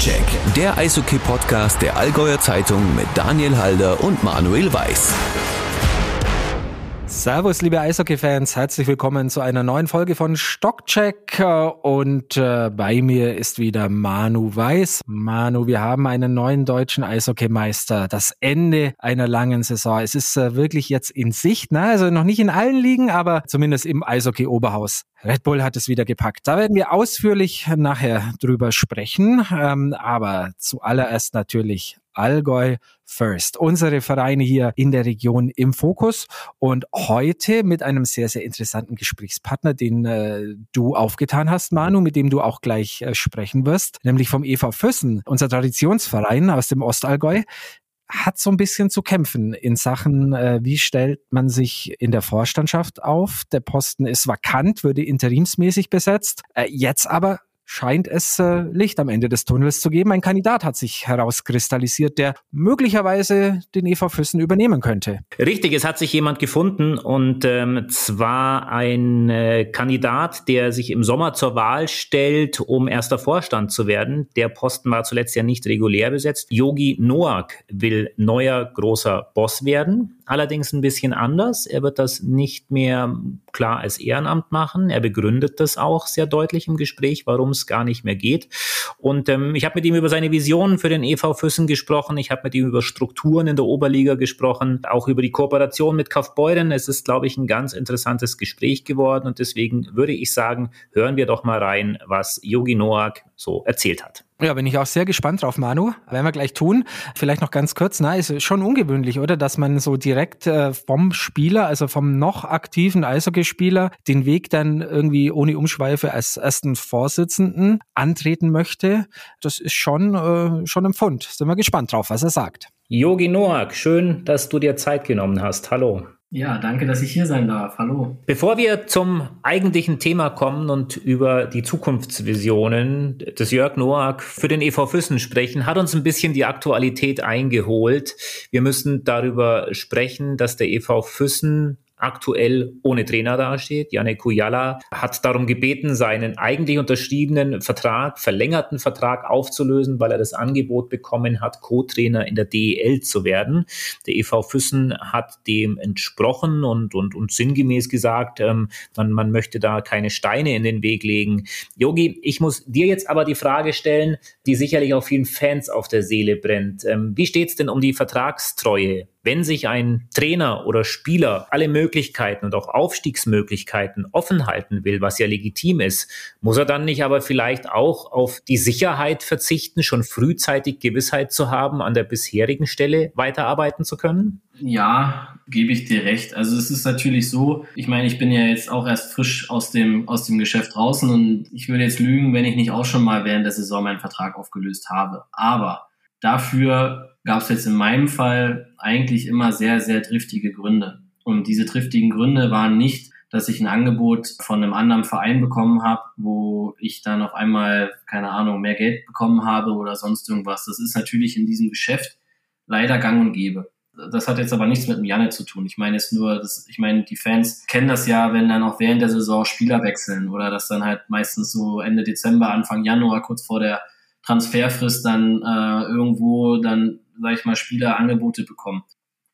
Stockcheck, der Eishockey-Podcast der Allgäuer Zeitung mit Daniel Halder und Manuel Weiß. Servus, liebe Eishockey-Fans, herzlich willkommen zu einer neuen Folge von Stockcheck. Und äh, bei mir ist wieder Manu Weiß. Manu, wir haben einen neuen deutschen Eishockeymeister. Das Ende einer langen Saison. Es ist äh, wirklich jetzt in Sicht, ne? also noch nicht in allen Ligen, aber zumindest im Eishockey-Oberhaus. Red Bull hat es wieder gepackt. Da werden wir ausführlich nachher drüber sprechen. Ähm, aber zuallererst natürlich Allgäu First. Unsere Vereine hier in der Region im Fokus und heute mit einem sehr, sehr interessanten Gesprächspartner, den äh, du aufgetan hast, Manu, mit dem du auch gleich äh, sprechen wirst, nämlich vom EV Füssen, unser Traditionsverein aus dem Ostallgäu hat so ein bisschen zu kämpfen in Sachen, äh, wie stellt man sich in der Vorstandschaft auf. Der Posten ist vakant, würde interimsmäßig besetzt. Äh, jetzt aber scheint es äh, Licht am Ende des Tunnels zu geben. Ein Kandidat hat sich herauskristallisiert, der möglicherweise den EV Füssen übernehmen könnte. Richtig, es hat sich jemand gefunden und ähm, zwar ein äh, Kandidat, der sich im Sommer zur Wahl stellt, um erster Vorstand zu werden. Der Posten war zuletzt ja nicht regulär besetzt. Yogi Noak will neuer großer Boss werden allerdings ein bisschen anders. Er wird das nicht mehr klar als Ehrenamt machen. Er begründet das auch sehr deutlich im Gespräch, warum es gar nicht mehr geht. Und ähm, ich habe mit ihm über seine Visionen für den EV Füssen gesprochen. Ich habe mit ihm über Strukturen in der Oberliga gesprochen, auch über die Kooperation mit Kaufbeuren. Es ist, glaube ich, ein ganz interessantes Gespräch geworden und deswegen würde ich sagen, hören wir doch mal rein, was Yogi Noak so erzählt hat. Ja, bin ich auch sehr gespannt drauf, Manu. Werden wir gleich tun. Vielleicht noch ganz kurz, na, ist schon ungewöhnlich, oder? Dass man so direkt äh, vom Spieler, also vom noch aktiven Eishockeyspieler, den Weg dann irgendwie ohne Umschweife als ersten Vorsitzenden antreten möchte. Das ist schon, äh, schon ein Pfund. Sind wir gespannt drauf, was er sagt. Yogi Noak, schön, dass du dir Zeit genommen hast. Hallo. Ja, danke, dass ich hier sein darf. Hallo. Bevor wir zum eigentlichen Thema kommen und über die Zukunftsvisionen des Jörg Noack für den EV Füssen sprechen, hat uns ein bisschen die Aktualität eingeholt. Wir müssen darüber sprechen, dass der EV Füssen aktuell ohne Trainer dasteht. Janek Kujala hat darum gebeten, seinen eigentlich unterschriebenen Vertrag, verlängerten Vertrag aufzulösen, weil er das Angebot bekommen hat, Co-Trainer in der DEL zu werden. Der EV Füssen hat dem entsprochen und, und, und sinngemäß gesagt, ähm, man, man möchte da keine Steine in den Weg legen. Yogi, ich muss dir jetzt aber die Frage stellen, die sicherlich auch vielen Fans auf der Seele brennt. Ähm, wie steht's denn um die Vertragstreue wenn sich ein Trainer oder Spieler alle Möglichkeiten und auch Aufstiegsmöglichkeiten offen halten will, was ja legitim ist, muss er dann nicht aber vielleicht auch auf die Sicherheit verzichten, schon frühzeitig Gewissheit zu haben, an der bisherigen Stelle weiterarbeiten zu können? Ja, gebe ich dir recht. Also es ist natürlich so, ich meine, ich bin ja jetzt auch erst frisch aus dem, aus dem Geschäft draußen und ich würde jetzt lügen, wenn ich nicht auch schon mal während der Saison meinen Vertrag aufgelöst habe. Aber dafür gab es jetzt in meinem Fall eigentlich immer sehr, sehr triftige Gründe. Und diese triftigen Gründe waren nicht, dass ich ein Angebot von einem anderen Verein bekommen habe, wo ich dann auf einmal, keine Ahnung, mehr Geld bekommen habe oder sonst irgendwas. Das ist natürlich in diesem Geschäft leider gang und gäbe. Das hat jetzt aber nichts mit dem Janne zu tun. Ich meine jetzt nur, dass, ich meine, die Fans kennen das ja, wenn dann auch während der Saison Spieler wechseln oder dass dann halt meistens so Ende Dezember, Anfang Januar, kurz vor der Transferfrist dann äh, irgendwo dann sage ich mal, Spieler Angebote bekommen.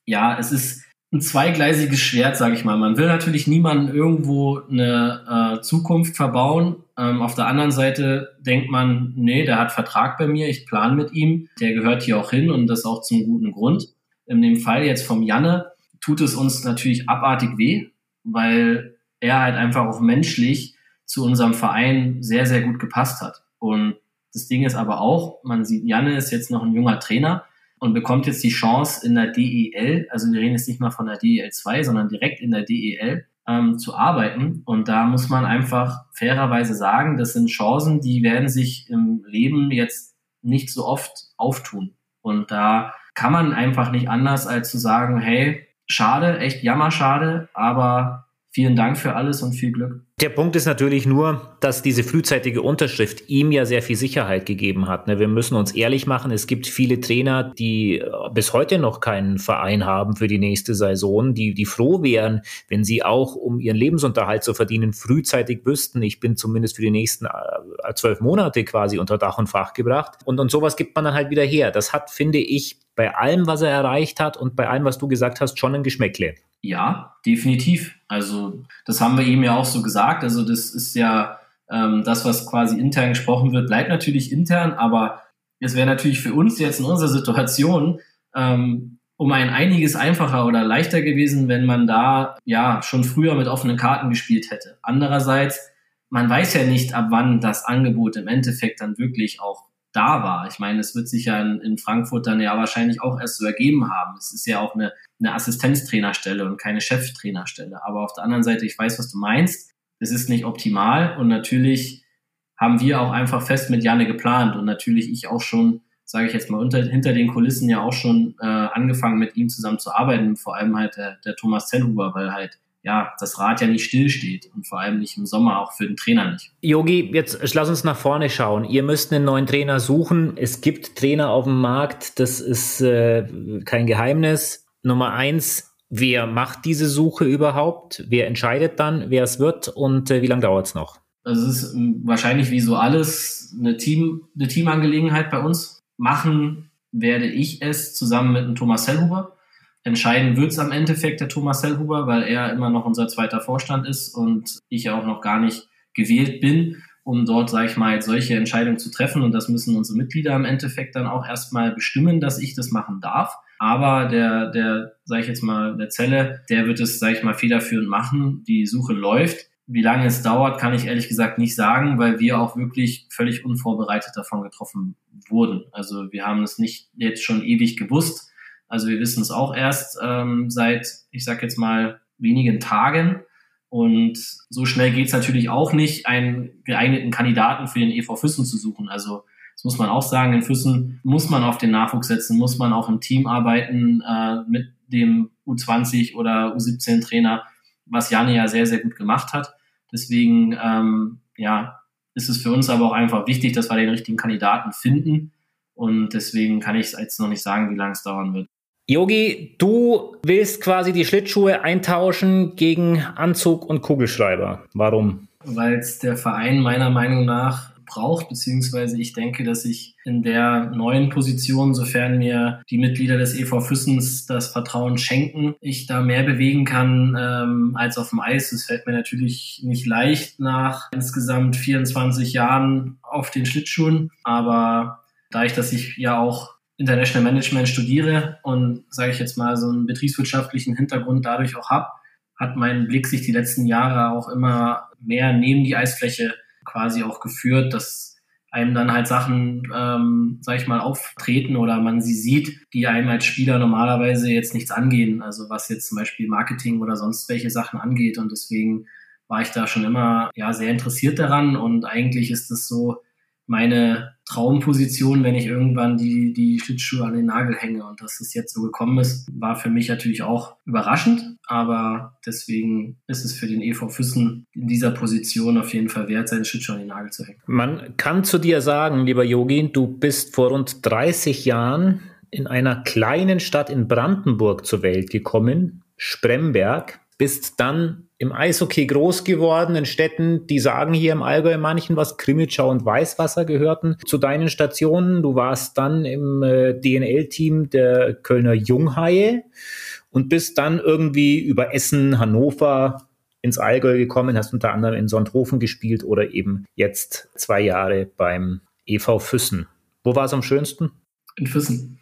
Ja, es ist ein zweigleisiges Schwert, sage ich mal. Man will natürlich niemanden irgendwo eine äh, Zukunft verbauen. Ähm, auf der anderen Seite denkt man, nee, der hat Vertrag bei mir, ich plane mit ihm, der gehört hier auch hin und das auch zum guten Grund. In dem Fall jetzt vom Janne tut es uns natürlich abartig weh, weil er halt einfach auch menschlich zu unserem Verein sehr, sehr gut gepasst hat. Und das Ding ist aber auch, man sieht, Janne ist jetzt noch ein junger Trainer, und bekommt jetzt die Chance in der DEL, also wir reden jetzt nicht mal von der DEL 2, sondern direkt in der DEL ähm, zu arbeiten. Und da muss man einfach fairerweise sagen, das sind Chancen, die werden sich im Leben jetzt nicht so oft auftun. Und da kann man einfach nicht anders als zu sagen, hey, schade, echt jammerschade, aber vielen Dank für alles und viel Glück. Der Punkt ist natürlich nur, dass diese frühzeitige Unterschrift ihm ja sehr viel Sicherheit gegeben hat. Ne? Wir müssen uns ehrlich machen, es gibt viele Trainer, die äh, bis heute noch keinen Verein haben für die nächste Saison, die, die froh wären, wenn sie auch, um ihren Lebensunterhalt zu verdienen, frühzeitig wüssten, ich bin zumindest für die nächsten äh, zwölf Monate quasi unter Dach und Fach gebracht. Und, und sowas gibt man dann halt wieder her. Das hat, finde ich, bei allem, was er erreicht hat und bei allem, was du gesagt hast, schon ein Geschmäckle. Ja, definitiv. Also das haben wir eben ja auch so gesagt. Also das ist ja ähm, das, was quasi intern gesprochen wird, bleibt natürlich intern, aber es wäre natürlich für uns jetzt in unserer Situation ähm, um ein einiges einfacher oder leichter gewesen, wenn man da ja schon früher mit offenen Karten gespielt hätte. Andererseits, man weiß ja nicht, ab wann das Angebot im Endeffekt dann wirklich auch da war. Ich meine, es wird sich ja in, in, Frankfurt dann ja wahrscheinlich auch erst so ergeben haben. Es ist ja auch eine, eine Assistenztrainerstelle und keine Cheftrainerstelle. Aber auf der anderen Seite, ich weiß, was du meinst. Es ist nicht optimal und natürlich haben wir auch einfach fest mit Janne geplant und natürlich ich auch schon, sage ich jetzt mal, unter, hinter den Kulissen ja auch schon äh, angefangen mit ihm zusammen zu arbeiten, vor allem halt der, der Thomas Zellhuber, weil halt ja, das Rad ja nicht stillsteht und vor allem nicht im Sommer, auch für den Trainer nicht. Yogi, jetzt lass uns nach vorne schauen. Ihr müsst einen neuen Trainer suchen. Es gibt Trainer auf dem Markt, das ist äh, kein Geheimnis. Nummer eins, wer macht diese Suche überhaupt? Wer entscheidet dann, wer es wird und äh, wie lange dauert es noch? Also es ist ähm, wahrscheinlich wie so alles eine, Team, eine Teamangelegenheit bei uns. Machen werde ich es zusammen mit dem Thomas Hellhuber Entscheiden wird es am Endeffekt der Thomas Hellhuber, weil er immer noch unser zweiter Vorstand ist und ich auch noch gar nicht gewählt bin, um dort, sage ich mal, jetzt solche Entscheidungen zu treffen. Und das müssen unsere Mitglieder im Endeffekt dann auch erstmal bestimmen, dass ich das machen darf. Aber der, der, sage ich jetzt mal, der Zelle, der wird es, sage ich mal, federführend machen. Die Suche läuft. Wie lange es dauert, kann ich ehrlich gesagt nicht sagen, weil wir auch wirklich völlig unvorbereitet davon getroffen wurden. Also wir haben es nicht jetzt schon ewig gewusst also wir wissen es auch erst ähm, seit, ich sage jetzt mal, wenigen Tagen. Und so schnell geht es natürlich auch nicht, einen geeigneten Kandidaten für den EV Füssen zu suchen. Also das muss man auch sagen, in Füssen muss man auf den Nachwuchs setzen, muss man auch im Team arbeiten äh, mit dem U20 oder U17-Trainer, was Jane ja sehr, sehr gut gemacht hat. Deswegen ähm, ja, ist es für uns aber auch einfach wichtig, dass wir den richtigen Kandidaten finden. Und deswegen kann ich jetzt noch nicht sagen, wie lange es dauern wird. Yogi, du willst quasi die Schlittschuhe eintauschen gegen Anzug und Kugelschreiber. Warum? Weil es der Verein meiner Meinung nach braucht, beziehungsweise ich denke, dass ich in der neuen Position, sofern mir die Mitglieder des EV Füssens das Vertrauen schenken, ich da mehr bewegen kann ähm, als auf dem Eis. Es fällt mir natürlich nicht leicht nach insgesamt 24 Jahren auf den Schlittschuhen, aber da ich, dass ich ja auch International Management studiere und, sage ich jetzt mal, so einen betriebswirtschaftlichen Hintergrund dadurch auch habe, hat mein Blick sich die letzten Jahre auch immer mehr neben die Eisfläche quasi auch geführt, dass einem dann halt Sachen, ähm, sag ich mal, auftreten oder man sie sieht, die einem als Spieler normalerweise jetzt nichts angehen. Also was jetzt zum Beispiel Marketing oder sonst welche Sachen angeht. Und deswegen war ich da schon immer ja sehr interessiert daran. Und eigentlich ist es so, meine Traumposition, wenn ich irgendwann die, die Schlittschuhe an den Nagel hänge. Und dass es jetzt so gekommen ist, war für mich natürlich auch überraschend. Aber deswegen ist es für den EV Füssen in dieser Position auf jeden Fall wert, seine Schlittschuhe an den Nagel zu hängen. Man kann zu dir sagen, lieber Yogi, du bist vor rund 30 Jahren in einer kleinen Stadt in Brandenburg zur Welt gekommen, Spremberg, bist dann im Eishockey groß geworden in Städten, die sagen hier im Allgäu manchen was, Krimitschau und Weißwasser gehörten zu deinen Stationen. Du warst dann im äh, DNL-Team der Kölner Junghaie und bist dann irgendwie über Essen, Hannover ins Allgäu gekommen, hast unter anderem in Sonthofen gespielt oder eben jetzt zwei Jahre beim EV Füssen. Wo war es am schönsten? In Füssen.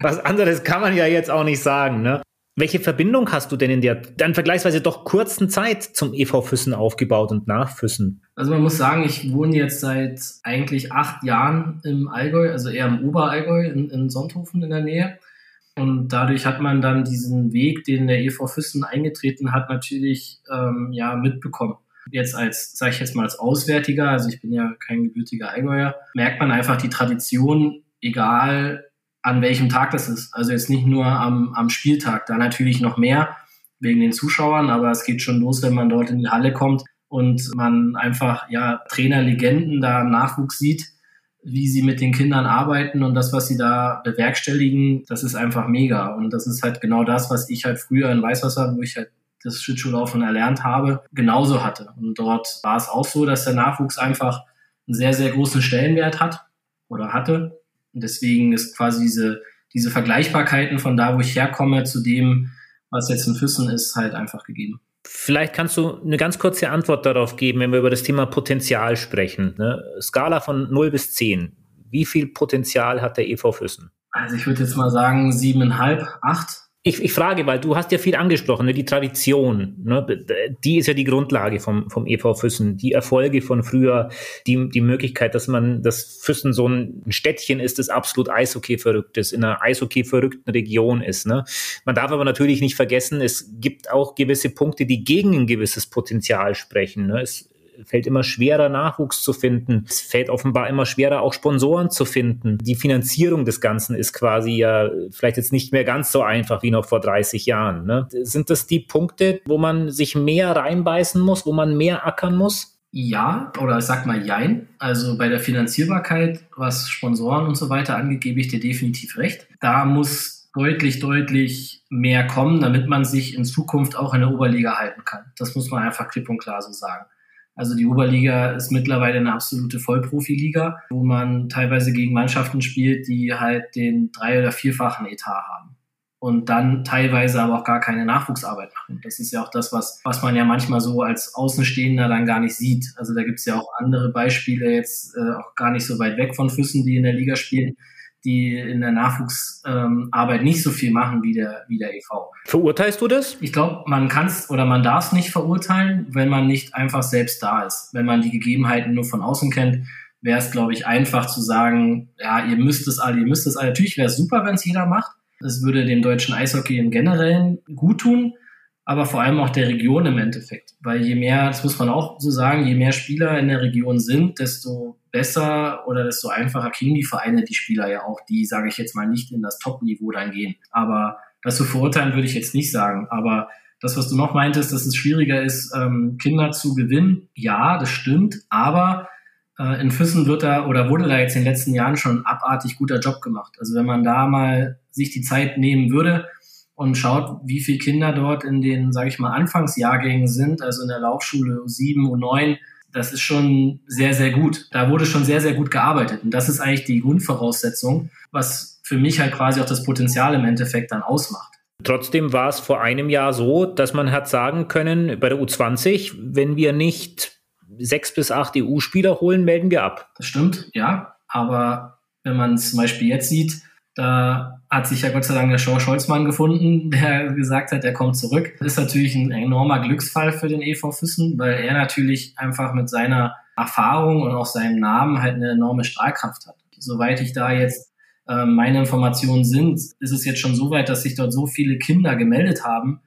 Was anderes kann man ja jetzt auch nicht sagen, ne? Welche Verbindung hast du denn in der dann vergleichsweise doch kurzen Zeit zum EV Füssen aufgebaut und nach Füssen? Also man muss sagen, ich wohne jetzt seit eigentlich acht Jahren im Allgäu, also eher im Oberallgäu in, in Sonthofen in der Nähe. Und dadurch hat man dann diesen Weg, den der EV Füssen eingetreten hat, natürlich ähm, ja mitbekommen. Jetzt als, sage ich jetzt mal als Auswärtiger, also ich bin ja kein gebürtiger Allgäuer, merkt man einfach die Tradition, egal an welchem Tag das ist. Also jetzt nicht nur am, am Spieltag, da natürlich noch mehr. wegen den Zuschauern, aber es geht schon los, wenn man dort in die Halle kommt und man einfach ja Trainerlegenden da im Nachwuchs sieht, wie sie mit den Kindern arbeiten und das, was sie da bewerkstelligen, das ist einfach mega. Und das ist halt genau das, was ich halt früher in Weißwasser, wo ich halt das Schlittschuhlaufen erlernt habe, genauso hatte. Und dort war es auch so, dass der Nachwuchs einfach einen sehr, sehr großen Stellenwert hat oder hatte. Und deswegen ist quasi diese, diese Vergleichbarkeiten von da, wo ich herkomme, zu dem, was jetzt in Füssen ist, halt einfach gegeben. Vielleicht kannst du eine ganz kurze Antwort darauf geben, wenn wir über das Thema Potenzial sprechen. Ne? Skala von 0 bis 10. Wie viel Potenzial hat der EV Füssen? Also ich würde jetzt mal sagen siebeneinhalb, acht. Ich, ich frage, weil du hast ja viel angesprochen, ne? die Tradition, ne? die ist ja die Grundlage vom, vom EV Füssen, die Erfolge von früher, die, die Möglichkeit, dass man, dass Füssen so ein Städtchen ist, das absolut Eishockey verrückt ist, in einer Eishockey verrückten Region ist. Ne? Man darf aber natürlich nicht vergessen, es gibt auch gewisse Punkte, die gegen ein gewisses Potenzial sprechen. Ne? Es, fällt immer schwerer, Nachwuchs zu finden. Es fällt offenbar immer schwerer, auch Sponsoren zu finden. Die Finanzierung des Ganzen ist quasi ja vielleicht jetzt nicht mehr ganz so einfach wie noch vor 30 Jahren. Ne? Sind das die Punkte, wo man sich mehr reinbeißen muss, wo man mehr ackern muss? Ja, oder sag mal Jein. Also bei der Finanzierbarkeit, was Sponsoren und so weiter angeht, gebe ich dir definitiv recht. Da muss deutlich, deutlich mehr kommen, damit man sich in Zukunft auch in der Oberliga halten kann. Das muss man einfach klipp und klar so sagen. Also die Oberliga ist mittlerweile eine absolute Vollprofiliga, wo man teilweise gegen Mannschaften spielt, die halt den drei- oder vierfachen Etat haben. Und dann teilweise aber auch gar keine Nachwuchsarbeit machen. Das ist ja auch das, was, was man ja manchmal so als Außenstehender dann gar nicht sieht. Also da gibt es ja auch andere Beispiele jetzt, äh, auch gar nicht so weit weg von Füssen, die in der Liga spielen, die in der Nachwuchsarbeit ähm, nicht so viel machen wie der, wie der EV. Verurteilst du das? Ich glaube, man kann es oder man darf es nicht verurteilen, wenn man nicht einfach selbst da ist. Wenn man die Gegebenheiten nur von außen kennt, wäre es, glaube ich, einfach zu sagen, ja, ihr müsst es alle, ihr müsst es alle. Natürlich wäre es super, wenn es jeder macht. Es würde dem deutschen Eishockey im Generellen gut tun, aber vor allem auch der Region im Endeffekt. Weil je mehr, das muss man auch so sagen, je mehr Spieler in der Region sind, desto besser oder desto einfacher kriegen die Vereine die Spieler ja auch, die, sage ich jetzt mal, nicht in das Top-Niveau dann gehen. Aber das zu verurteilen würde ich jetzt nicht sagen. Aber das, was du noch meintest, dass es schwieriger ist, ähm, Kinder zu gewinnen, ja, das stimmt. Aber äh, in Füssen wird da oder wurde da jetzt in den letzten Jahren schon ein abartig guter Job gemacht. Also wenn man da mal sich die Zeit nehmen würde und schaut, wie viele Kinder dort in den, sage ich mal, Anfangsjahrgängen sind, also in der Laufschule U7, U9, das ist schon sehr, sehr gut. Da wurde schon sehr, sehr gut gearbeitet. Und das ist eigentlich die Grundvoraussetzung, was für mich halt quasi auch das Potenzial im Endeffekt dann ausmacht. Trotzdem war es vor einem Jahr so, dass man hat sagen können, bei der U20, wenn wir nicht sechs bis acht EU-Spieler holen, melden wir ab. Das stimmt, ja. Aber wenn man es zum Beispiel jetzt sieht, da hat sich ja Gott sei Dank der George Holzmann gefunden, der gesagt hat, er kommt zurück. Das ist natürlich ein enormer Glücksfall für den EV Füssen, weil er natürlich einfach mit seiner Erfahrung und auch seinem Namen halt eine enorme Strahlkraft hat. Soweit ich da jetzt äh, meine Informationen sind, ist es jetzt schon so weit, dass sich dort so viele Kinder gemeldet haben,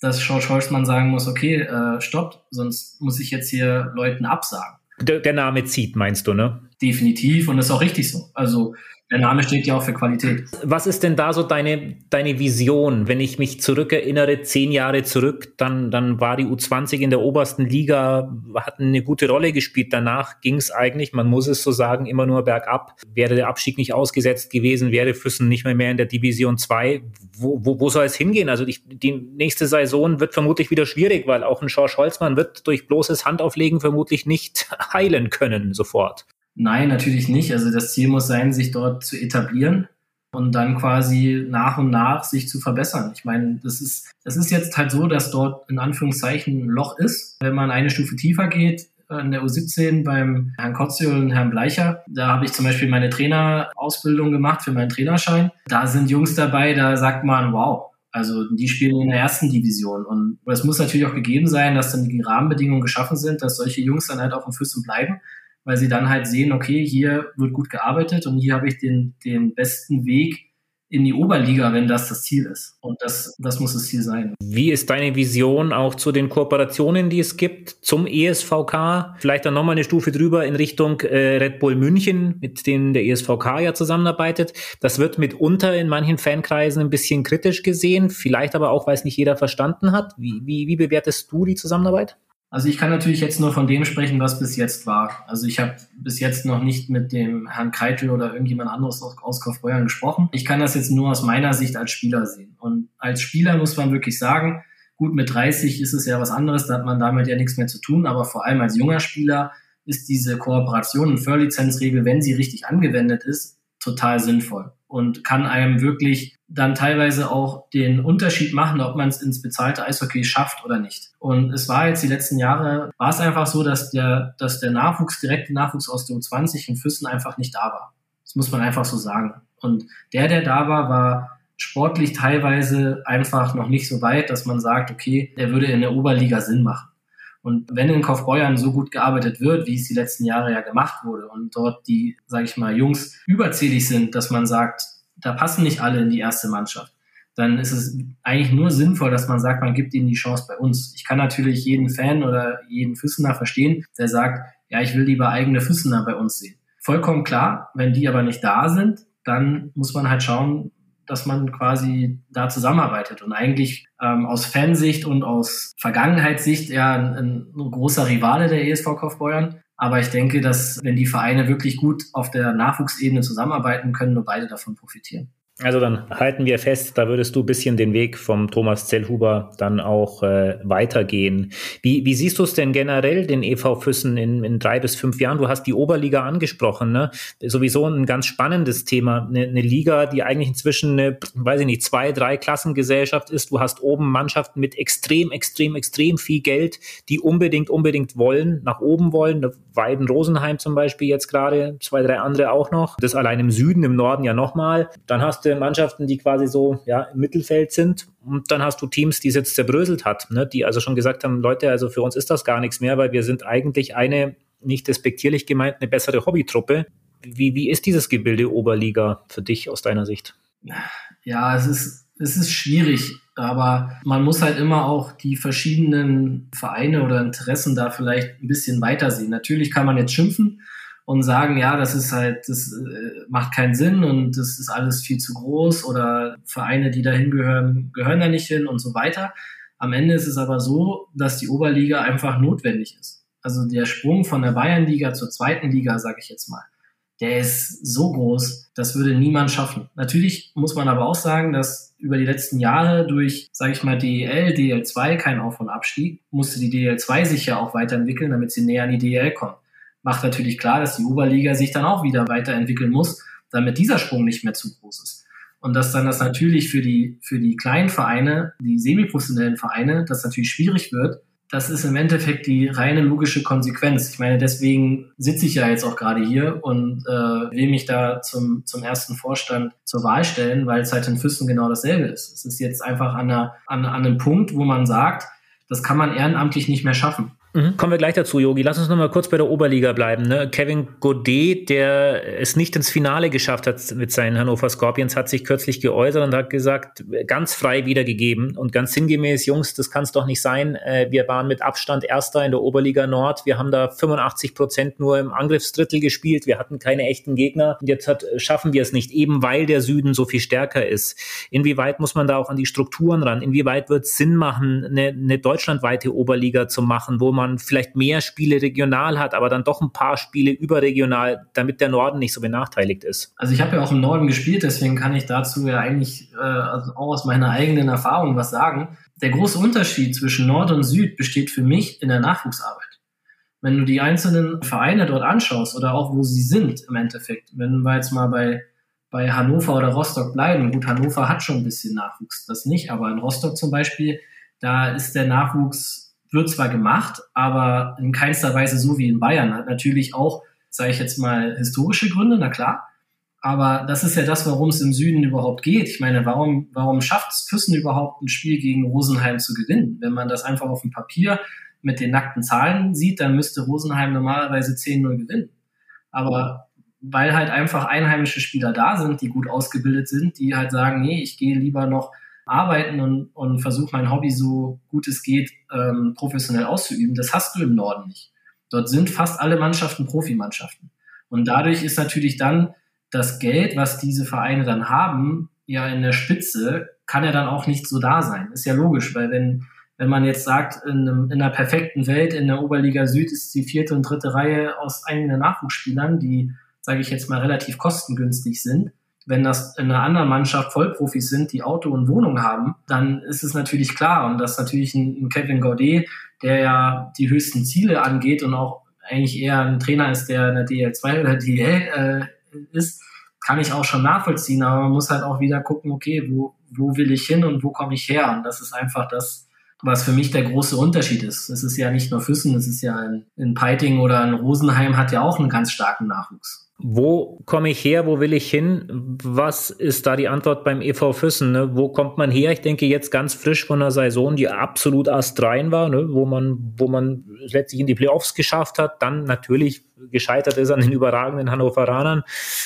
dass George Holzmann sagen muss, okay, äh, stoppt, sonst muss ich jetzt hier Leuten absagen. Der, der Name zieht, meinst du, ne? Definitiv und das ist auch richtig so. Also der Name steht ja auch für Qualität. Was ist denn da so deine, deine Vision? Wenn ich mich zurückerinnere, zehn Jahre zurück, dann, dann war die U20 in der obersten Liga, hat eine gute Rolle gespielt. Danach ging es eigentlich, man muss es so sagen, immer nur bergab. Wäre der Abstieg nicht ausgesetzt gewesen, wäre Füssen nicht mehr, mehr in der Division 2. Wo, wo, wo soll es hingehen? Also die, die nächste Saison wird vermutlich wieder schwierig, weil auch ein George Holzmann wird durch bloßes Handauflegen vermutlich nicht heilen können sofort. Nein, natürlich nicht. Also das Ziel muss sein, sich dort zu etablieren und dann quasi nach und nach sich zu verbessern. Ich meine, das ist, das ist jetzt halt so, dass dort in Anführungszeichen ein Loch ist. Wenn man eine Stufe tiefer geht, in der U17 beim Herrn Kotze und Herrn Bleicher. Da habe ich zum Beispiel meine Trainerausbildung gemacht für meinen Trainerschein. Da sind Jungs dabei, da sagt man, wow, also die spielen in der ersten Division. Und es muss natürlich auch gegeben sein, dass dann die Rahmenbedingungen geschaffen sind, dass solche Jungs dann halt auch im Füssen bleiben weil sie dann halt sehen, okay, hier wird gut gearbeitet und hier habe ich den, den besten Weg, in die Oberliga, wenn das das Ziel ist. Und das, das muss das Ziel sein. Wie ist deine Vision auch zu den Kooperationen, die es gibt zum ESVK? Vielleicht dann nochmal eine Stufe drüber in Richtung äh, Red Bull München, mit denen der ESVK ja zusammenarbeitet. Das wird mitunter in manchen Fankreisen ein bisschen kritisch gesehen, vielleicht aber auch, weil es nicht jeder verstanden hat. Wie, wie, wie bewertest du die Zusammenarbeit? Also ich kann natürlich jetzt nur von dem sprechen, was bis jetzt war. Also ich habe bis jetzt noch nicht mit dem Herrn Keitel oder irgendjemand anderes aus, Kaufbeuern gesprochen. Ich kann das jetzt nur aus meiner Sicht als Spieler sehen. Und als Spieler muss man wirklich sagen, gut, mit 30 ist es ja was anderes, da hat man damit ja nichts mehr zu tun, aber vor allem als junger Spieler ist diese Kooperation und Förlizenzregel, wenn sie richtig angewendet ist, total sinnvoll und kann einem wirklich dann teilweise auch den Unterschied machen, ob man es ins bezahlte Eishockey schafft oder nicht. Und es war jetzt die letzten Jahre, war es einfach so, dass der, dass der Nachwuchs, direkte Nachwuchs aus der U20 in Füssen einfach nicht da war. Das muss man einfach so sagen. Und der, der da war, war sportlich teilweise einfach noch nicht so weit, dass man sagt, okay, der würde in der Oberliga Sinn machen. Und wenn in Kaufbeuern so gut gearbeitet wird, wie es die letzten Jahre ja gemacht wurde und dort die, sage ich mal, Jungs überzählig sind, dass man sagt, da passen nicht alle in die erste Mannschaft, dann ist es eigentlich nur sinnvoll, dass man sagt, man gibt ihnen die Chance bei uns. Ich kann natürlich jeden Fan oder jeden Füssener verstehen, der sagt, ja, ich will lieber eigene Füssener bei uns sehen. Vollkommen klar, wenn die aber nicht da sind, dann muss man halt schauen, dass man quasi da zusammenarbeitet. Und eigentlich ähm, aus Fansicht und aus Vergangenheitssicht ja ein, ein, großer Rivale der ESV Kaufbeuern. Aber ich denke, dass wenn die Vereine wirklich gut auf der Nachwuchsebene zusammenarbeiten, können nur beide davon profitieren. Also dann halten wir fest, da würdest du ein bisschen den Weg vom Thomas Zellhuber dann auch äh, weitergehen. Wie, wie siehst du es denn generell, den EV Füssen in, in drei bis fünf Jahren? Du hast die Oberliga angesprochen, ne? Sowieso ein ganz spannendes Thema. Eine, eine Liga, die eigentlich inzwischen eine, weiß ich nicht, zwei, drei Klassengesellschaft ist. Du hast oben Mannschaften mit extrem, extrem, extrem viel Geld, die unbedingt, unbedingt wollen, nach oben wollen. Weiden Rosenheim zum Beispiel jetzt gerade, zwei, drei andere auch noch. Das allein im Süden, im Norden ja nochmal. Dann hast Mannschaften, die quasi so ja, im Mittelfeld sind. Und dann hast du Teams, die es jetzt zerbröselt hat, ne? die also schon gesagt haben, Leute, also für uns ist das gar nichts mehr, weil wir sind eigentlich eine, nicht despektierlich gemeint, eine bessere Hobbytruppe. Wie, wie ist dieses Gebilde Oberliga für dich aus deiner Sicht? Ja, es ist, es ist schwierig, aber man muss halt immer auch die verschiedenen Vereine oder Interessen da vielleicht ein bisschen weitersehen. Natürlich kann man jetzt schimpfen, und sagen, ja, das ist halt, das äh, macht keinen Sinn und das ist alles viel zu groß oder Vereine, die dahin gehören, gehören da nicht hin und so weiter. Am Ende ist es aber so, dass die Oberliga einfach notwendig ist. Also der Sprung von der Bayernliga zur zweiten Liga, sage ich jetzt mal, der ist so groß, das würde niemand schaffen. Natürlich muss man aber auch sagen, dass über die letzten Jahre durch, sage ich mal, DEL, DL2 kein Auf- und Abstieg, musste die DL2 sich ja auch weiterentwickeln, damit sie näher an die DEL kommen macht natürlich klar, dass die Oberliga sich dann auch wieder weiterentwickeln muss, damit dieser Sprung nicht mehr zu groß ist. Und dass dann das natürlich für die, für die kleinen Vereine, die semiprofessionellen Vereine, das natürlich schwierig wird, das ist im Endeffekt die reine logische Konsequenz. Ich meine, deswegen sitze ich ja jetzt auch gerade hier und äh, will mich da zum, zum ersten Vorstand zur Wahl stellen, weil es halt in Füssen genau dasselbe ist. Es ist jetzt einfach an, einer, an, an einem Punkt, wo man sagt, das kann man ehrenamtlich nicht mehr schaffen. Mhm. Kommen wir gleich dazu, Yogi. Lass uns noch mal kurz bei der Oberliga bleiben. Ne? Kevin Godet, der es nicht ins Finale geschafft hat mit seinen Hannover Scorpions, hat sich kürzlich geäußert und hat gesagt, ganz frei wiedergegeben und ganz sinngemäß, Jungs, das kann es doch nicht sein. Äh, wir waren mit Abstand Erster in der Oberliga Nord. Wir haben da 85 Prozent nur im Angriffsdrittel gespielt. Wir hatten keine echten Gegner. Und jetzt hat, schaffen wir es nicht, eben weil der Süden so viel stärker ist. Inwieweit muss man da auch an die Strukturen ran? Inwieweit wird es Sinn machen, eine, eine deutschlandweite Oberliga zu machen, wo man man vielleicht mehr Spiele regional hat, aber dann doch ein paar Spiele überregional, damit der Norden nicht so benachteiligt ist. Also ich habe ja auch im Norden gespielt, deswegen kann ich dazu ja eigentlich äh, also auch aus meiner eigenen Erfahrung was sagen. Der große Unterschied zwischen Nord und Süd besteht für mich in der Nachwuchsarbeit. Wenn du die einzelnen Vereine dort anschaust oder auch wo sie sind im Endeffekt, wenn wir jetzt mal bei bei Hannover oder Rostock bleiben. Gut, Hannover hat schon ein bisschen Nachwuchs, das nicht, aber in Rostock zum Beispiel, da ist der Nachwuchs wird zwar gemacht, aber in keinster Weise so wie in Bayern. Hat natürlich auch, sage ich jetzt mal, historische Gründe, na klar. Aber das ist ja das, warum es im Süden überhaupt geht. Ich meine, warum, warum schafft es Füssen überhaupt ein Spiel gegen Rosenheim zu gewinnen? Wenn man das einfach auf dem Papier mit den nackten Zahlen sieht, dann müsste Rosenheim normalerweise 10-0 gewinnen. Aber weil halt einfach einheimische Spieler da sind, die gut ausgebildet sind, die halt sagen, nee, ich gehe lieber noch arbeiten und, und versuche mein Hobby so gut es geht ähm, professionell auszuüben. Das hast du im Norden nicht. Dort sind fast alle Mannschaften Profimannschaften. Und dadurch ist natürlich dann das Geld, was diese Vereine dann haben, ja in der Spitze, kann ja dann auch nicht so da sein. Ist ja logisch, weil wenn, wenn man jetzt sagt, in, einem, in einer perfekten Welt, in der Oberliga Süd ist die vierte und dritte Reihe aus eigenen Nachwuchsspielern, die, sage ich jetzt mal, relativ kostengünstig sind, wenn das in einer anderen Mannschaft Vollprofis sind, die Auto und Wohnung haben, dann ist es natürlich klar. Und dass natürlich ein, Kevin Gaudet, der ja die höchsten Ziele angeht und auch eigentlich eher ein Trainer ist, der in der DL2 oder DL äh, ist, kann ich auch schon nachvollziehen. Aber man muss halt auch wieder gucken, okay, wo, wo will ich hin und wo komme ich her? Und das ist einfach das, was für mich der große Unterschied ist. Es ist ja nicht nur Füssen, es ist ja in, in Peiting oder in Rosenheim hat ja auch einen ganz starken Nachwuchs. Wo komme ich her? Wo will ich hin? Was ist da die Antwort beim EV Füssen? Ne? Wo kommt man her? Ich denke jetzt ganz frisch von einer Saison, die absolut astrein war, ne? wo man, wo man letztlich in die Playoffs geschafft hat, dann natürlich gescheitert ist an den überragenden Hannoveranern.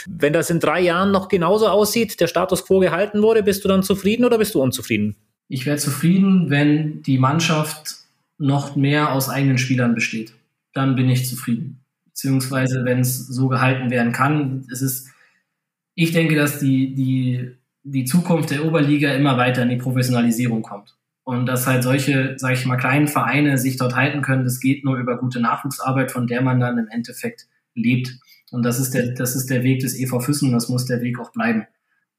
Wenn das in drei Jahren noch genauso aussieht, der Status quo gehalten wurde, bist du dann zufrieden oder bist du unzufrieden? Ich wäre zufrieden, wenn die Mannschaft noch mehr aus eigenen Spielern besteht. Dann bin ich zufrieden beziehungsweise wenn es so gehalten werden kann. Es ist, ich denke, dass die, die, die Zukunft der Oberliga immer weiter in die Professionalisierung kommt. Und dass halt solche, sage ich mal, kleinen Vereine sich dort halten können, das geht nur über gute Nachwuchsarbeit, von der man dann im Endeffekt lebt. Und das ist der, das ist der Weg des EV Füssen, das muss der Weg auch bleiben.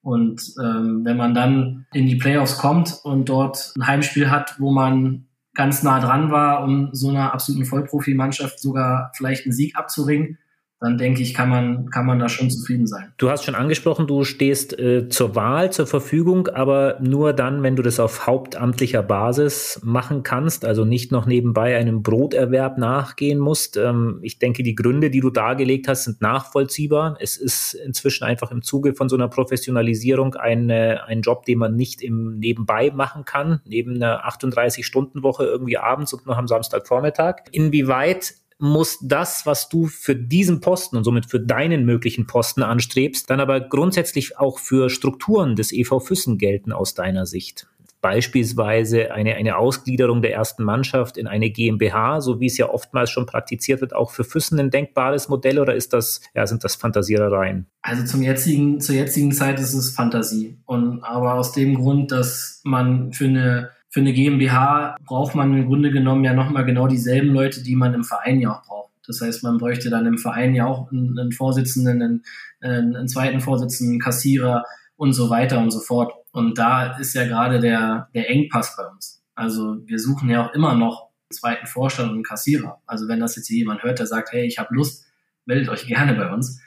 Und ähm, wenn man dann in die Playoffs kommt und dort ein Heimspiel hat, wo man ganz nah dran war, um so einer absoluten Vollprofimannschaft sogar vielleicht einen Sieg abzuringen, dann denke ich, kann man, kann man da schon zufrieden sein. Du hast schon angesprochen, du stehst äh, zur Wahl zur Verfügung, aber nur dann, wenn du das auf hauptamtlicher Basis machen kannst, also nicht noch nebenbei einem Broterwerb nachgehen musst. Ähm, ich denke, die Gründe, die du dargelegt hast, sind nachvollziehbar. Es ist inzwischen einfach im Zuge von so einer Professionalisierung ein, äh, ein Job, den man nicht im Nebenbei machen kann, neben einer 38-Stunden-Woche irgendwie abends und noch am Samstagvormittag. Inwieweit muss das, was du für diesen Posten und somit für deinen möglichen Posten anstrebst, dann aber grundsätzlich auch für Strukturen des EV Füssen gelten aus deiner Sicht? Beispielsweise eine, eine Ausgliederung der ersten Mannschaft in eine GmbH, so wie es ja oftmals schon praktiziert wird, auch für Füssen ein denkbares Modell oder ist das, ja, sind das Fantasierereien? Also zum jetzigen, zur jetzigen Zeit ist es Fantasie. Und aber aus dem Grund, dass man für eine für eine GmbH braucht man im Grunde genommen ja nochmal genau dieselben Leute, die man im Verein ja auch braucht. Das heißt, man bräuchte dann im Verein ja auch einen, einen Vorsitzenden, einen, einen, zweiten Vorsitzenden, Kassierer und so weiter und so fort. Und da ist ja gerade der, der Engpass bei uns. Also wir suchen ja auch immer noch einen zweiten Vorstand und einen Kassierer. Also wenn das jetzt jemand hört, der sagt, hey, ich habe Lust, meldet euch gerne bei uns.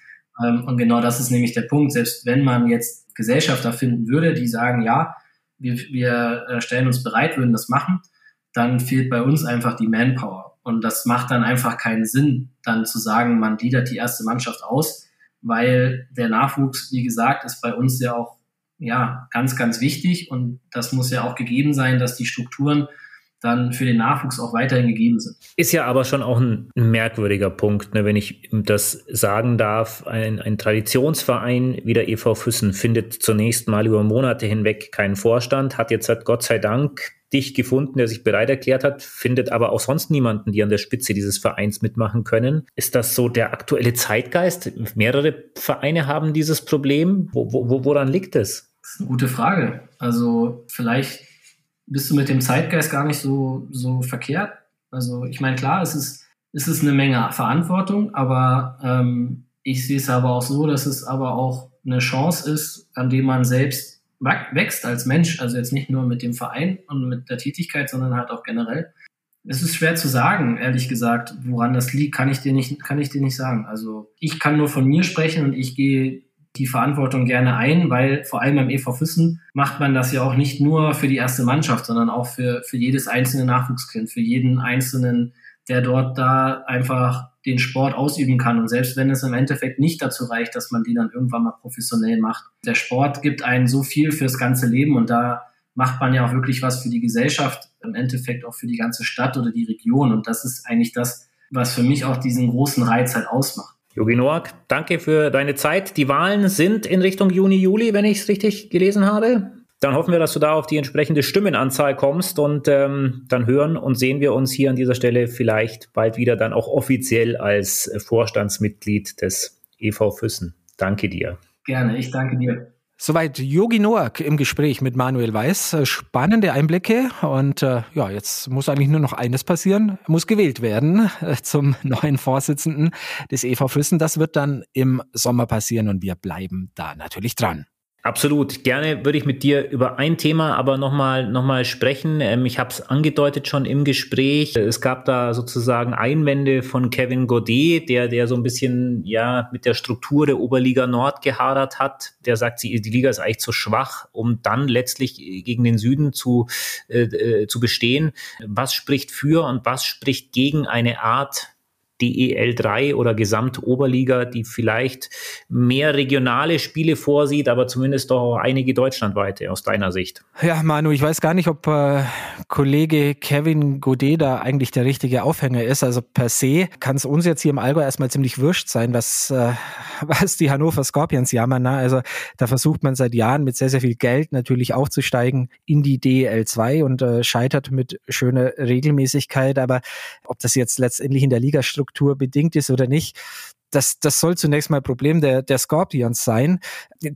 Ähm, und genau das ist nämlich der Punkt. Selbst wenn man jetzt Gesellschafter finden würde, die sagen, ja, wir, wir äh, stellen uns bereit, würden das machen, dann fehlt bei uns einfach die Manpower. Und das macht dann einfach keinen Sinn, dann zu sagen, man gliedert die erste Mannschaft aus, weil der Nachwuchs, wie gesagt, ist bei uns ja auch ja, ganz, ganz wichtig und das muss ja auch gegeben sein, dass die Strukturen dann für den Nachwuchs auch weiterhin gegeben sind. Ist ja aber schon auch ein, merkwürdiger Punkt, ne, wenn ich das sagen darf. Ein, ein Traditionsverein wie der EV Füssen findet zunächst mal über Monate hinweg keinen Vorstand, hat jetzt hat Gott sei Dank dich gefunden, der sich bereit erklärt hat, findet aber auch sonst niemanden, die an der Spitze dieses Vereins mitmachen können. Ist das so der aktuelle Zeitgeist? Mehrere Vereine haben dieses Problem. Wo, wo, woran liegt es? Das ist eine gute Frage. Also vielleicht bist du mit dem Zeitgeist gar nicht so, so verkehrt. Also ich meine, klar, es ist, es ist eine Menge Verantwortung, aber ähm, ich sehe es aber auch so, dass es aber auch eine Chance ist, an dem man selbst wächst als Mensch. Also jetzt nicht nur mit dem Verein und mit der Tätigkeit, sondern halt auch generell. Es ist schwer zu sagen, ehrlich gesagt, woran das liegt, kann ich dir nicht, kann ich dir nicht sagen. Also ich kann nur von mir sprechen und ich gehe die Verantwortung gerne ein, weil vor allem beim EV Füssen macht man das ja auch nicht nur für die erste Mannschaft, sondern auch für, für jedes einzelne Nachwuchskind, für jeden einzelnen, der dort da einfach den Sport ausüben kann. Und selbst wenn es im Endeffekt nicht dazu reicht, dass man die dann irgendwann mal professionell macht. Der Sport gibt einen so viel fürs ganze Leben und da macht man ja auch wirklich was für die Gesellschaft, im Endeffekt auch für die ganze Stadt oder die Region. Und das ist eigentlich das, was für mich auch diesen großen Reiz halt ausmacht. Jogi Noack, danke für deine Zeit. Die Wahlen sind in Richtung Juni, Juli, wenn ich es richtig gelesen habe. Dann hoffen wir, dass du da auf die entsprechende Stimmenanzahl kommst und ähm, dann hören und sehen wir uns hier an dieser Stelle vielleicht bald wieder dann auch offiziell als Vorstandsmitglied des EV Füssen. Danke dir. Gerne, ich danke dir. Soweit Yogi Noack im Gespräch mit Manuel Weiß. Spannende Einblicke und äh, ja, jetzt muss eigentlich nur noch eines passieren. Er muss gewählt werden äh, zum neuen Vorsitzenden des EV Füssen. Das wird dann im Sommer passieren und wir bleiben da natürlich dran. Absolut. Gerne würde ich mit dir über ein Thema aber nochmal noch mal sprechen. Ähm, ich habe es angedeutet schon im Gespräch. Es gab da sozusagen Einwände von Kevin Godet, der, der so ein bisschen ja mit der Struktur der Oberliga Nord gehadert hat. Der sagt, die Liga ist eigentlich zu schwach, um dann letztlich gegen den Süden zu, äh, äh zu bestehen. Was spricht für und was spricht gegen eine Art DEL3 oder Gesamtoberliga, die vielleicht mehr regionale Spiele vorsieht, aber zumindest doch auch einige deutschlandweite aus deiner Sicht. Ja, Manu, ich weiß gar nicht, ob äh, Kollege Kevin Godet da eigentlich der richtige Aufhänger ist. Also per se kann es uns jetzt hier im Allgäu erstmal ziemlich wurscht sein, was, äh, was die Hannover Scorpions jammern. Ne? Also da versucht man seit Jahren mit sehr, sehr viel Geld natürlich aufzusteigen in die DEL2 und äh, scheitert mit schöner Regelmäßigkeit. Aber ob das jetzt letztendlich in der Ligastruktur bedingt ist oder nicht. Das, das soll zunächst mal Problem der, der Scorpions sein.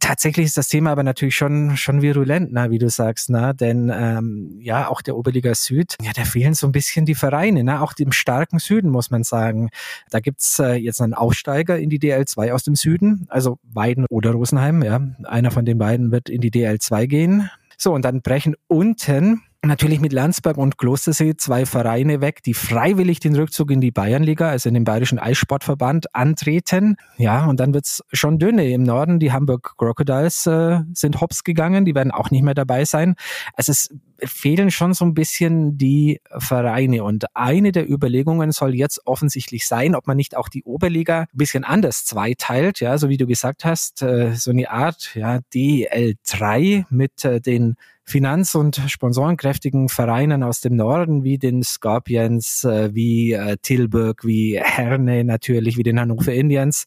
Tatsächlich ist das Thema aber natürlich schon, schon virulent, na, wie du sagst, na, denn ähm, ja, auch der Oberliga Süd, ja, da fehlen so ein bisschen die Vereine, na, auch dem starken Süden, muss man sagen. Da gibt's äh, jetzt einen Aufsteiger in die DL2 aus dem Süden, also Weiden oder Rosenheim, ja. Einer von den beiden wird in die DL2 gehen. So, und dann brechen unten natürlich mit Landsberg und Klostersee zwei Vereine weg, die freiwillig den Rückzug in die Bayernliga, also in den Bayerischen Eissportverband, antreten. Ja, und dann wird's schon dünne. Im Norden, die Hamburg Crocodiles äh, sind hops gegangen, die werden auch nicht mehr dabei sein. Also es fehlen schon so ein bisschen die Vereine. Und eine der Überlegungen soll jetzt offensichtlich sein, ob man nicht auch die Oberliga ein bisschen anders zweiteilt, ja, so wie du gesagt hast, äh, so eine Art ja, DL3 mit äh, den finanz- und sponsorenkräftigen Vereinen aus dem Norden, wie den Scorpions, äh, wie Tilburg, wie Herne natürlich, wie den Hannover Indians.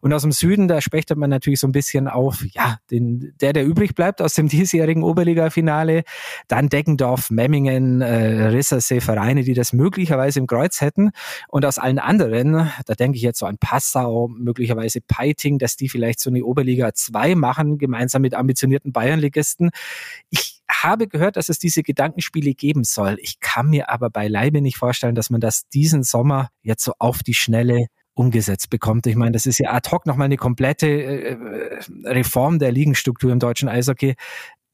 Und aus dem Süden, da spechtet man natürlich so ein bisschen auf, ja, den, der, der übrig bleibt aus dem diesjährigen Oberliga-Finale. Dann Deggendorf, Memmingen, äh, Rissersee, Vereine, die das möglicherweise im Kreuz hätten. Und aus allen anderen, da denke ich jetzt so an Passau, möglicherweise Peiting, dass die vielleicht so eine Oberliga 2 machen, gemeinsam mit ambitionierten Bayernligisten. Ich habe gehört, dass es diese Gedankenspiele geben soll. Ich kann mir aber beileibe nicht vorstellen, dass man das diesen Sommer jetzt so auf die Schnelle umgesetzt bekommt. Ich meine, das ist ja ad hoc nochmal eine komplette äh, Reform der Ligenstruktur im deutschen Eishockey.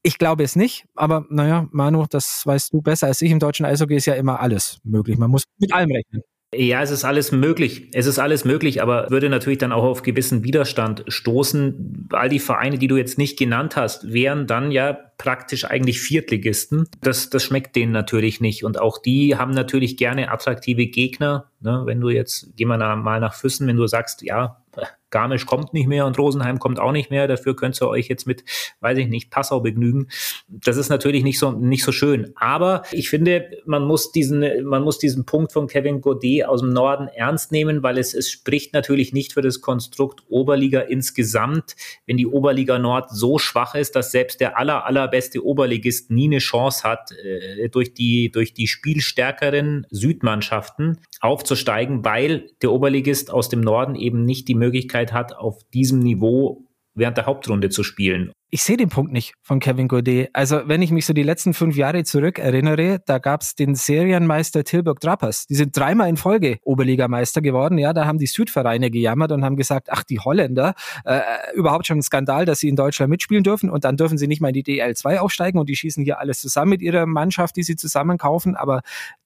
Ich glaube es nicht, aber naja, Manu, das weißt du besser als ich. Im deutschen Eishockey ist ja immer alles möglich. Man muss mit allem rechnen. Ja, es ist alles möglich. Es ist alles möglich, aber würde natürlich dann auch auf gewissen Widerstand stoßen. All die Vereine, die du jetzt nicht genannt hast, wären dann ja praktisch eigentlich Viertligisten. Das, das schmeckt denen natürlich nicht. Und auch die haben natürlich gerne attraktive Gegner. Ne? Wenn du jetzt, geh mal nach Füssen, wenn du sagst, ja, Garmisch kommt nicht mehr und Rosenheim kommt auch nicht mehr. Dafür könnt ihr euch jetzt mit, weiß ich nicht, Passau begnügen. Das ist natürlich nicht so, nicht so schön. Aber ich finde, man muss diesen, man muss diesen Punkt von Kevin Godet aus dem Norden ernst nehmen, weil es, es spricht natürlich nicht für das Konstrukt Oberliga insgesamt, wenn die Oberliga Nord so schwach ist, dass selbst der aller, allerbeste Oberligist nie eine Chance hat, äh, durch die, durch die spielstärkeren Südmannschaften aufzusteigen, weil der Oberligist aus dem Norden eben nicht die Möglichkeit hat, auf diesem Niveau während der Hauptrunde zu spielen ich sehe den Punkt nicht von Kevin Godet. Also wenn ich mich so die letzten fünf Jahre zurück erinnere, da gab's den Serienmeister Tilburg Trappers. Die sind dreimal in Folge Oberligameister geworden. Ja, da haben die Südvereine gejammert und haben gesagt, ach, die Holländer, äh, überhaupt schon ein Skandal, dass sie in Deutschland mitspielen dürfen und dann dürfen sie nicht mal in die DL2 aufsteigen und die schießen hier alles zusammen mit ihrer Mannschaft, die sie zusammen kaufen, aber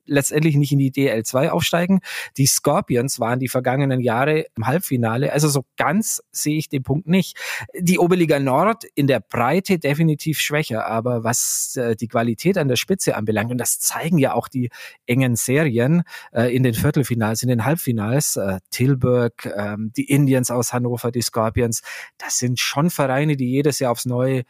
letztendlich nicht in die DL2 aufsteigen. Die Scorpions waren die vergangenen Jahre im Halbfinale. Also so ganz sehe ich den Punkt nicht. Die Oberliga Nord in der der Breite definitiv schwächer, aber was äh, die Qualität an der Spitze anbelangt, und das zeigen ja auch die engen Serien äh, in den Viertelfinals, in den Halbfinals, äh, Tilburg, ähm, die Indians aus Hannover, die Scorpions, das sind schon Vereine, die jedes Jahr aufs Neue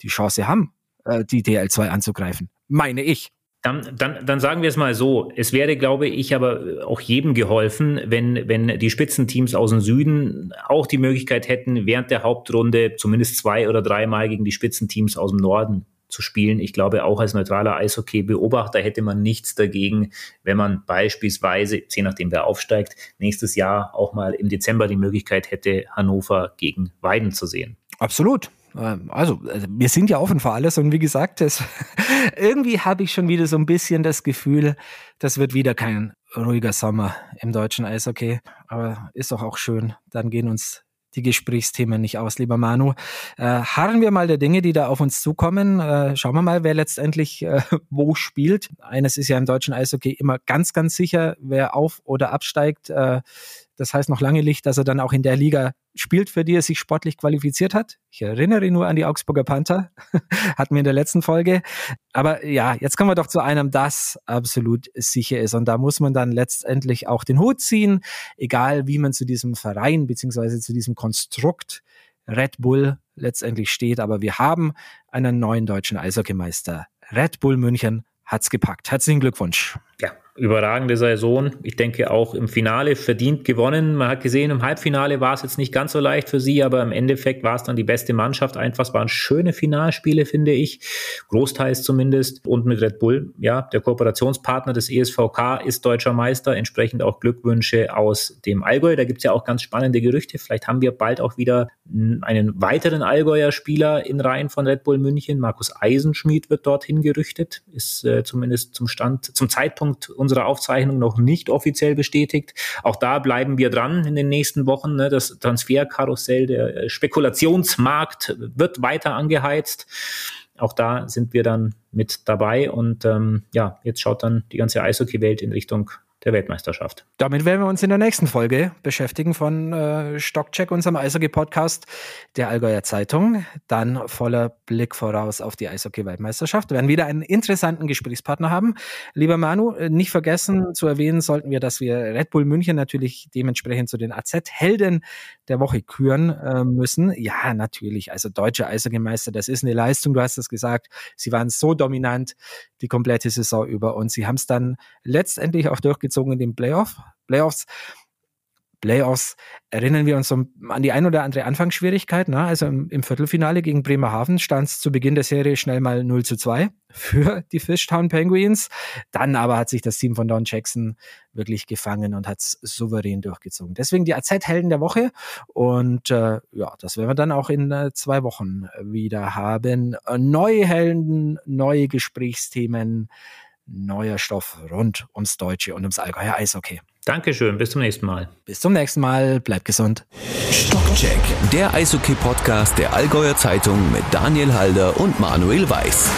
die Chance haben, äh, die DL2 anzugreifen. Meine ich. Dann, dann, dann sagen wir es mal so. Es wäre, glaube ich, aber auch jedem geholfen, wenn, wenn die Spitzenteams aus dem Süden auch die Möglichkeit hätten, während der Hauptrunde zumindest zwei oder dreimal gegen die Spitzenteams aus dem Norden zu spielen. Ich glaube, auch als neutraler Eishockey-Beobachter hätte man nichts dagegen, wenn man beispielsweise, je nachdem wer aufsteigt, nächstes Jahr auch mal im Dezember die Möglichkeit hätte, Hannover gegen Weiden zu sehen. Absolut. Ähm, also, also, wir sind ja offen für alles und wie gesagt, das, irgendwie habe ich schon wieder so ein bisschen das Gefühl, das wird wieder kein ruhiger Sommer im deutschen Eishockey. Aber ist doch auch schön. Dann gehen uns die Gesprächsthemen nicht aus, lieber Manu. Äh, harren wir mal der Dinge, die da auf uns zukommen. Äh, schauen wir mal, wer letztendlich äh, wo spielt. Eines ist ja im deutschen Eishockey immer ganz, ganz sicher, wer auf oder absteigt. Äh, das heißt noch lange nicht, dass er dann auch in der Liga spielt, für die er sich sportlich qualifiziert hat. Ich erinnere nur an die Augsburger Panther, hatten wir in der letzten Folge. Aber ja, jetzt kommen wir doch zu einem, das absolut sicher ist. Und da muss man dann letztendlich auch den Hut ziehen, egal wie man zu diesem Verein beziehungsweise zu diesem Konstrukt Red Bull letztendlich steht. Aber wir haben einen neuen deutschen Eishockeymeister. Red Bull München hat's gepackt. Herzlichen Glückwunsch. Ja, überragende Saison. Ich denke auch im Finale verdient gewonnen. Man hat gesehen, im Halbfinale war es jetzt nicht ganz so leicht für sie, aber im Endeffekt war es dann die beste Mannschaft. Einfach, es waren schöne Finalspiele, finde ich. Großteils zumindest. Und mit Red Bull, ja, der Kooperationspartner des ESVK ist deutscher Meister. Entsprechend auch Glückwünsche aus dem Allgäu. Da gibt es ja auch ganz spannende Gerüchte. Vielleicht haben wir bald auch wieder einen weiteren Allgäuer Spieler in Reihen von Red Bull München. Markus Eisenschmied wird dorthin gerüchtet. Ist äh, zumindest zum Stand, zum Zeitpunkt unserer Aufzeichnung noch nicht offiziell bestätigt. Auch da bleiben wir dran in den nächsten Wochen. Ne? Das Transferkarussell, der äh, Spekulationsmarkt wird weiter angeheizt. Auch da sind wir dann mit dabei und ähm, ja, jetzt schaut dann die ganze Eishockey-Welt in Richtung der Weltmeisterschaft. Damit werden wir uns in der nächsten Folge beschäftigen von äh, Stockcheck, unserem Eishockey-Podcast der Allgäuer Zeitung. Dann voller Blick voraus auf die Eishockey-Weltmeisterschaft. Wir werden wieder einen interessanten Gesprächspartner haben. Lieber Manu, äh, nicht vergessen zu erwähnen sollten wir, dass wir Red Bull München natürlich dementsprechend zu den AZ-Helden der Woche küren äh, müssen. Ja, natürlich. Also deutsche Eishockeymeister, das ist eine Leistung. Du hast es gesagt. Sie waren so dominant die komplette Saison über und sie haben es dann letztendlich auch durchgezogen in den Playoff, Playoffs. Playoffs erinnern wir uns so an die ein oder andere Anfangsschwierigkeit. Ne? Also im, im, Viertelfinale gegen Bremerhaven stand es zu Beginn der Serie schnell mal 0 zu 2 für die Fishtown Penguins. Dann aber hat sich das Team von Don Jackson wirklich gefangen und hat es souverän durchgezogen. Deswegen die AZ-Helden der Woche. Und äh, ja, das werden wir dann auch in äh, zwei Wochen wieder haben. Neue Helden, neue Gesprächsthemen neuer Stoff rund ums Deutsche und ums Allgäuer Eishockey. Dankeschön, bis zum nächsten Mal. Bis zum nächsten Mal, bleibt gesund. Stockcheck, der Eishockey-Podcast der Allgäuer Zeitung mit Daniel Halder und Manuel Weiß.